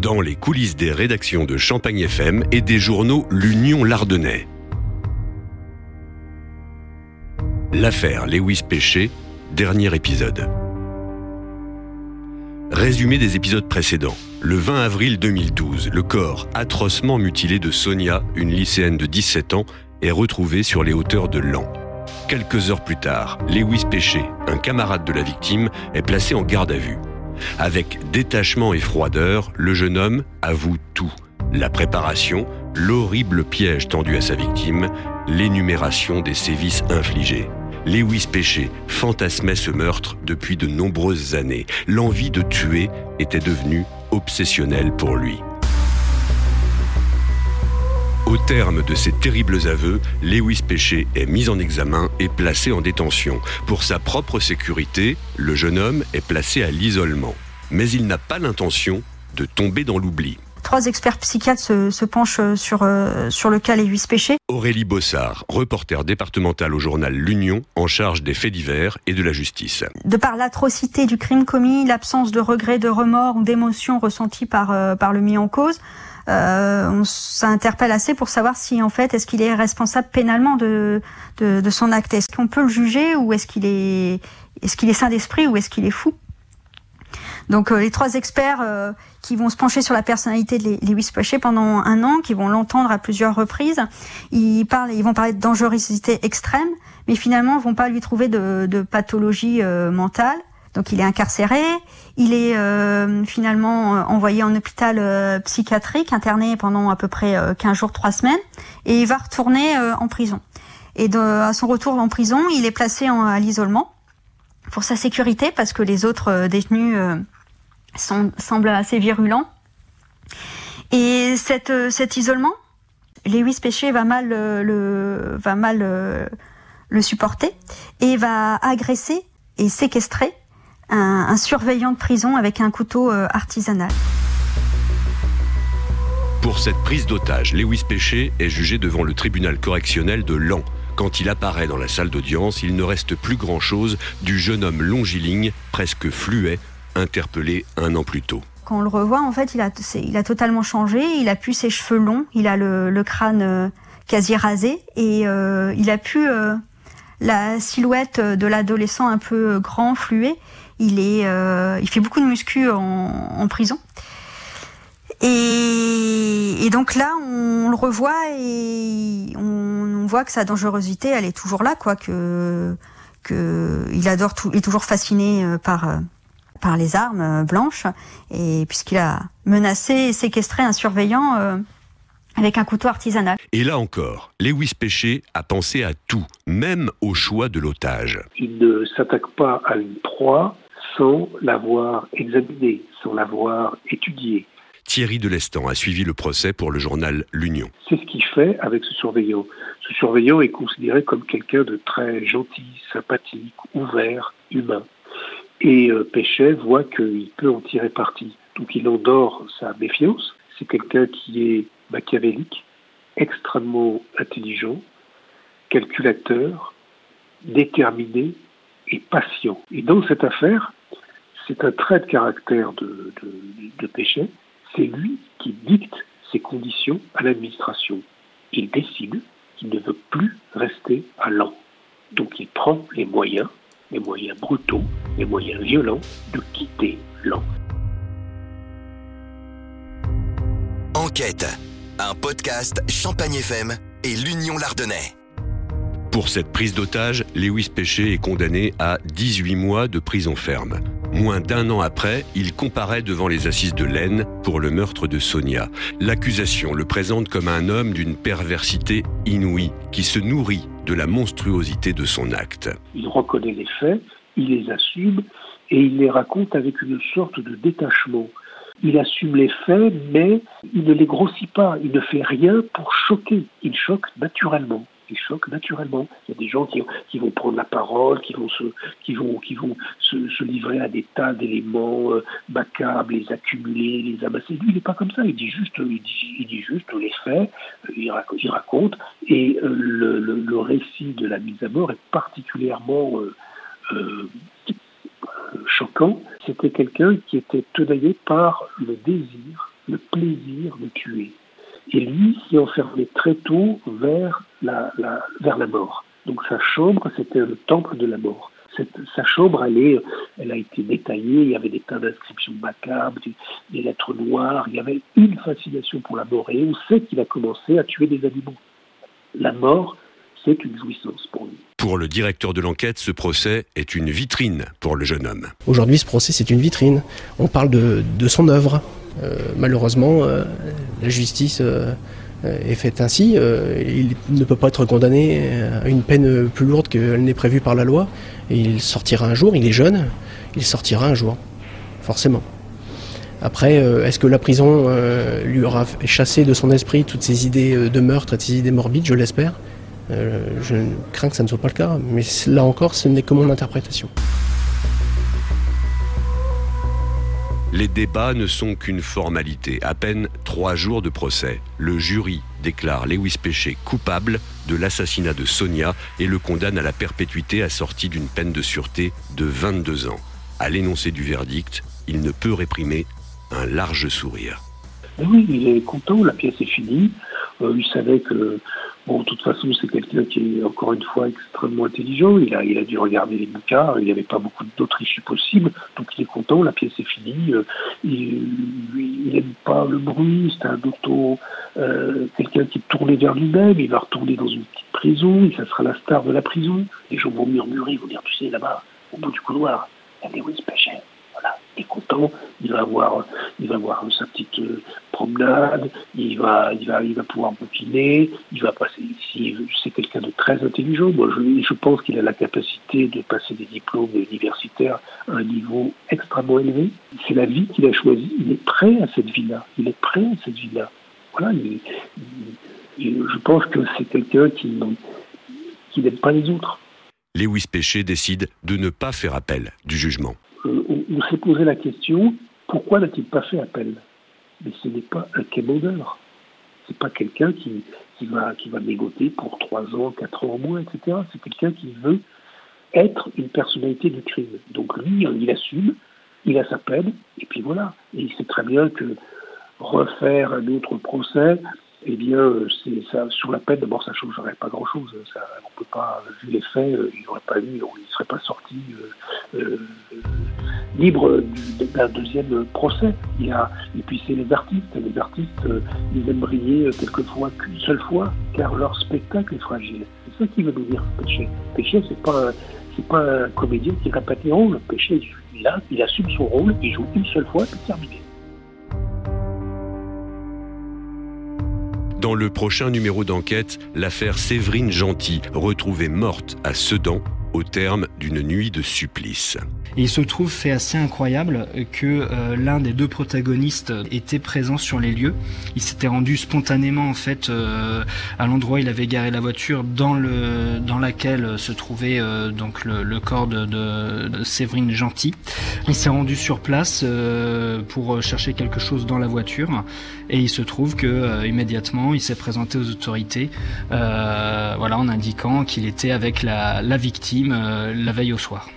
Dans les coulisses des rédactions de Champagne FM et des journaux L'Union Lardonnais. L'affaire Lewis Péché, dernier épisode. Résumé des épisodes précédents. Le 20 avril 2012, le corps atrocement mutilé de Sonia, une lycéenne de 17 ans, est retrouvé sur les hauteurs de Lan. Quelques heures plus tard, Lewis Péché, un camarade de la victime, est placé en garde à vue. Avec détachement et froideur, le jeune homme avoue tout. La préparation, l'horrible piège tendu à sa victime, l'énumération des sévices infligés. Lewis Péché fantasmait ce meurtre depuis de nombreuses années. L'envie de tuer était devenue obsessionnelle pour lui. Au terme de ces terribles aveux, Lewis Péché est mis en examen et placé en détention. Pour sa propre sécurité, le jeune homme est placé à l'isolement. Mais il n'a pas l'intention de tomber dans l'oubli. Trois experts psychiatres se, penchent sur, euh, sur le cas Lewis Péché. Aurélie Bossard, reporter départemental au journal L'Union, en charge des faits divers et de la justice. De par l'atrocité du crime commis, l'absence de regret, de remords ou d'émotions ressenties par, euh, par le mis en cause, euh, on s'interpelle assez pour savoir si en fait est-ce qu'il est responsable pénalement de, de, son acte. Est-ce qu'on peut le juger ou est-ce qu'il est est-ce qu'il est sain d'esprit ou est-ce qu'il est fou? Donc euh, les trois experts euh, qui vont se pencher sur la personnalité de Lewis Péché pendant un an, qui vont l'entendre à plusieurs reprises, ils parlent, ils vont parler de dangerosité extrême, mais finalement vont pas lui trouver de, de pathologie mentale. Donc il est incarcéré, il est euh, finalement euh, envoyé en hôpital euh, psychiatrique, interné pendant à peu près 15 jours, 3 semaines, et il va retourner en prison. Et à son retour en prison, il est placé en, à l'isolement pour sa sécurité, parce que les autres détenus sont, semblent assez virulents. Et cet isolement, Lewis Péché va mal le, va mal le supporter et va agresser et séquestrer un, surveillant de prison avec un couteau euh, artisanal. Pour cette prise d'otage, Lewis Péché est jugé devant le tribunal correctionnel de Lan. Quand il apparaît dans la salle d'audience, il ne reste plus grand-chose du jeune homme longiligne, presque fluet, interpellé un an plus tôt. Quand on le revoit, en fait, il a, il a totalement changé. Il a plus ses cheveux longs, il a le, crâne euh, quasi rasé et euh, il a pu la silhouette de l'adolescent un peu grand, fluet. Il est, euh, il fait beaucoup de muscu en, prison. Et, donc là, on le revoit et on, voit que sa dangerosité, elle est toujours là, quoi. Que, que il adore tout, il est toujours fasciné euh, par euh, par les armes blanches et puisqu'il a menacé et séquestré un surveillant avec un couteau artisanal. Et là encore, Lewis Péché a pensé à tout, même au choix de l'otage. Il ne s'attaque pas à une proie sans l'avoir examiné, sans l'avoir étudié. Thierry Delestan a suivi le procès pour le journal L'Union. C'est ce qu'il fait avec ce surveillant. Ce surveillant est considéré comme quelqu'un de très gentil, sympathique, ouvert, humain. Et euh, Péchet voit qu'il peut en tirer parti. Donc il endort sa méfiance. C'est quelqu'un qui est machiavélique, extrêmement intelligent, calculateur, déterminé et patient. Et dans cette affaire, c'est un trait de caractère de, de, Péchet. C'est lui qui dicte ses conditions à l'administration. Il décide qu'il ne veut plus rester à l'an. Donc il prend les moyens, les moyens brutaux, les moyens violents de quitter l'an. Enquête, un podcast Champagne FM et l'Union Lardonnais. Pour cette prise d'otage, Lewis Péché est condamné à 18 mois de prison ferme. Moins d'un an après, il comparaît devant les assises de l'Aisne pour le meurtre de Sonia. L'accusation le présente comme un homme d'une perversité inouïe qui se nourrit de la monstruosité de son acte. Il reconnaît les faits, il les assume et il les raconte avec une sorte de détachement. Il assume les faits, mais il ne les grossit pas, il ne fait rien pour choquer, il choque naturellement qui choquent naturellement. Il y a des gens qui, vont prendre la parole, qui vont se, livrer à des tas d'éléments euh, macabres, les accumuler, les amasser. Lui, il n'est pas comme ça. Il dit juste, il dit, il dit les faits, euh, il, raconte, et euh, le, récit de la mise à mort est particulièrement choquant, c'était quelqu'un qui était tenaillé par le désir, le plaisir de tuer. Et lui s'y enfermait très tôt vers la, vers la mort. Donc sa chambre, c'était le temple de la mort. sa chambre, elle, elle a été détaillée, il y avait des tas d'inscriptions macabres, des, lettres noires, il y avait une fascination pour la mort. Et on sait qu'il a commencé à tuer des animaux. La mort, c'est une jouissance pour lui. Pour le directeur de l'enquête, ce procès est une vitrine pour le jeune homme. Aujourd'hui, ce procès, c'est une vitrine. On parle de, de son œuvre. Euh, malheureusement, euh, la justice euh, est faite ainsi. il ne peut pas être condamné à une peine plus lourde qu'elle n'est prévue par la loi. Il sortira un jour, il est jeune, il sortira un jour, forcément. Après, est-ce que la prison lui aura chassé de son esprit toutes ces idées de meurtre et ces idées morbides? Je l'espère. je crains que ça ne soit pas le cas, mais là encore, ce n'est que mon interprétation. Les débats ne sont qu'une formalité. À peine trois jours de procès, le jury déclare Lewis Péché coupable de l'assassinat de Sonia et le condamne à la perpétuité assortie d'une peine de sûreté de 22 ans. À l'énoncé du verdict, il ne peut réprimer un large sourire. Oui, il est content, la pièce est finie. Euh, il savait que Bon, de toute façon, c'est quelqu'un qui est encore une fois extrêmement intelligent. Il a, il a dû regarder les bouquins. Il n'y avait pas beaucoup d'autres issues possibles. Donc il est content. La pièce est finie. Euh, il n'aime pas le bruit. C'est un auto, euh, quelqu'un qui est tourné vers lui-même. Il va retourner dans une petite prison. Et ça sera la star de la prison. Les gens vont murmurer, ils vont dire, tu sais, là-bas, au bout du couloir, il y a il est content. Il va avoir, il va avoir sa petite euh, promenade, il va, il va, il va pouvoir bouquiner, il va passer ici. C'est quelqu'un de très intelligent. Moi, je, je pense qu'il a la capacité de passer des diplômes universitaires à un niveau extrêmement élevé. C'est la vie qu'il a choisie. Il est prêt à cette vie-là. Il est prêt à cette vie-là. Voilà. je pense que c'est quelqu'un qui, qui n'aime pas les autres. Lewis Péché décide de ne pas faire appel du jugement. Euh, on s'est posé la question pourquoi n'a-t-il pas fait appel? Mais ce n'est pas un quémandeur. C'est pas quelqu'un qui, va, négocier pour trois ans, quatre ans au moins, etc. C'est quelqu'un qui veut être une personnalité du crime. Donc lui, il assume, il a sa peine, et puis voilà. Et il sait très bien que refaire un autre procès, eh bien, ça, sur la peine, d'abord, ça ne changerait pas grand-chose. On peut pas, vu les faits, euh, il n'aurait pas eu, il ne serait pas sorti euh, euh, libre d'un deuxième procès. Et puis c'est les artistes. Les artistes, ils aiment briller quelquefois qu'une seule fois, car leur spectacle est fragile. C'est ça qui veut nous dire péché. Péché, c'est pas c'est pas un comédien qui répète les rôles. Péché, il, a, il assume son rôle, il joue une seule fois, c'est terminé. Dans le prochain numéro d'enquête, l'affaire Séverine Gentil, retrouvée morte à Sedan au terme d'une nuit de supplice. il se trouve fait assez incroyable que euh, l'un des deux protagonistes était présent sur les lieux. Il s'était rendu spontanément en fait euh, à l'endroit où il avait garé la voiture dans le dans laquelle se trouvait euh, donc le, corps de, Séverine Gentil. Il s'est rendu sur place pour chercher quelque chose dans la voiture et il se trouve que immédiatement il s'est présenté aux autorités en indiquant qu'il était avec la victime euh, la veille au soir.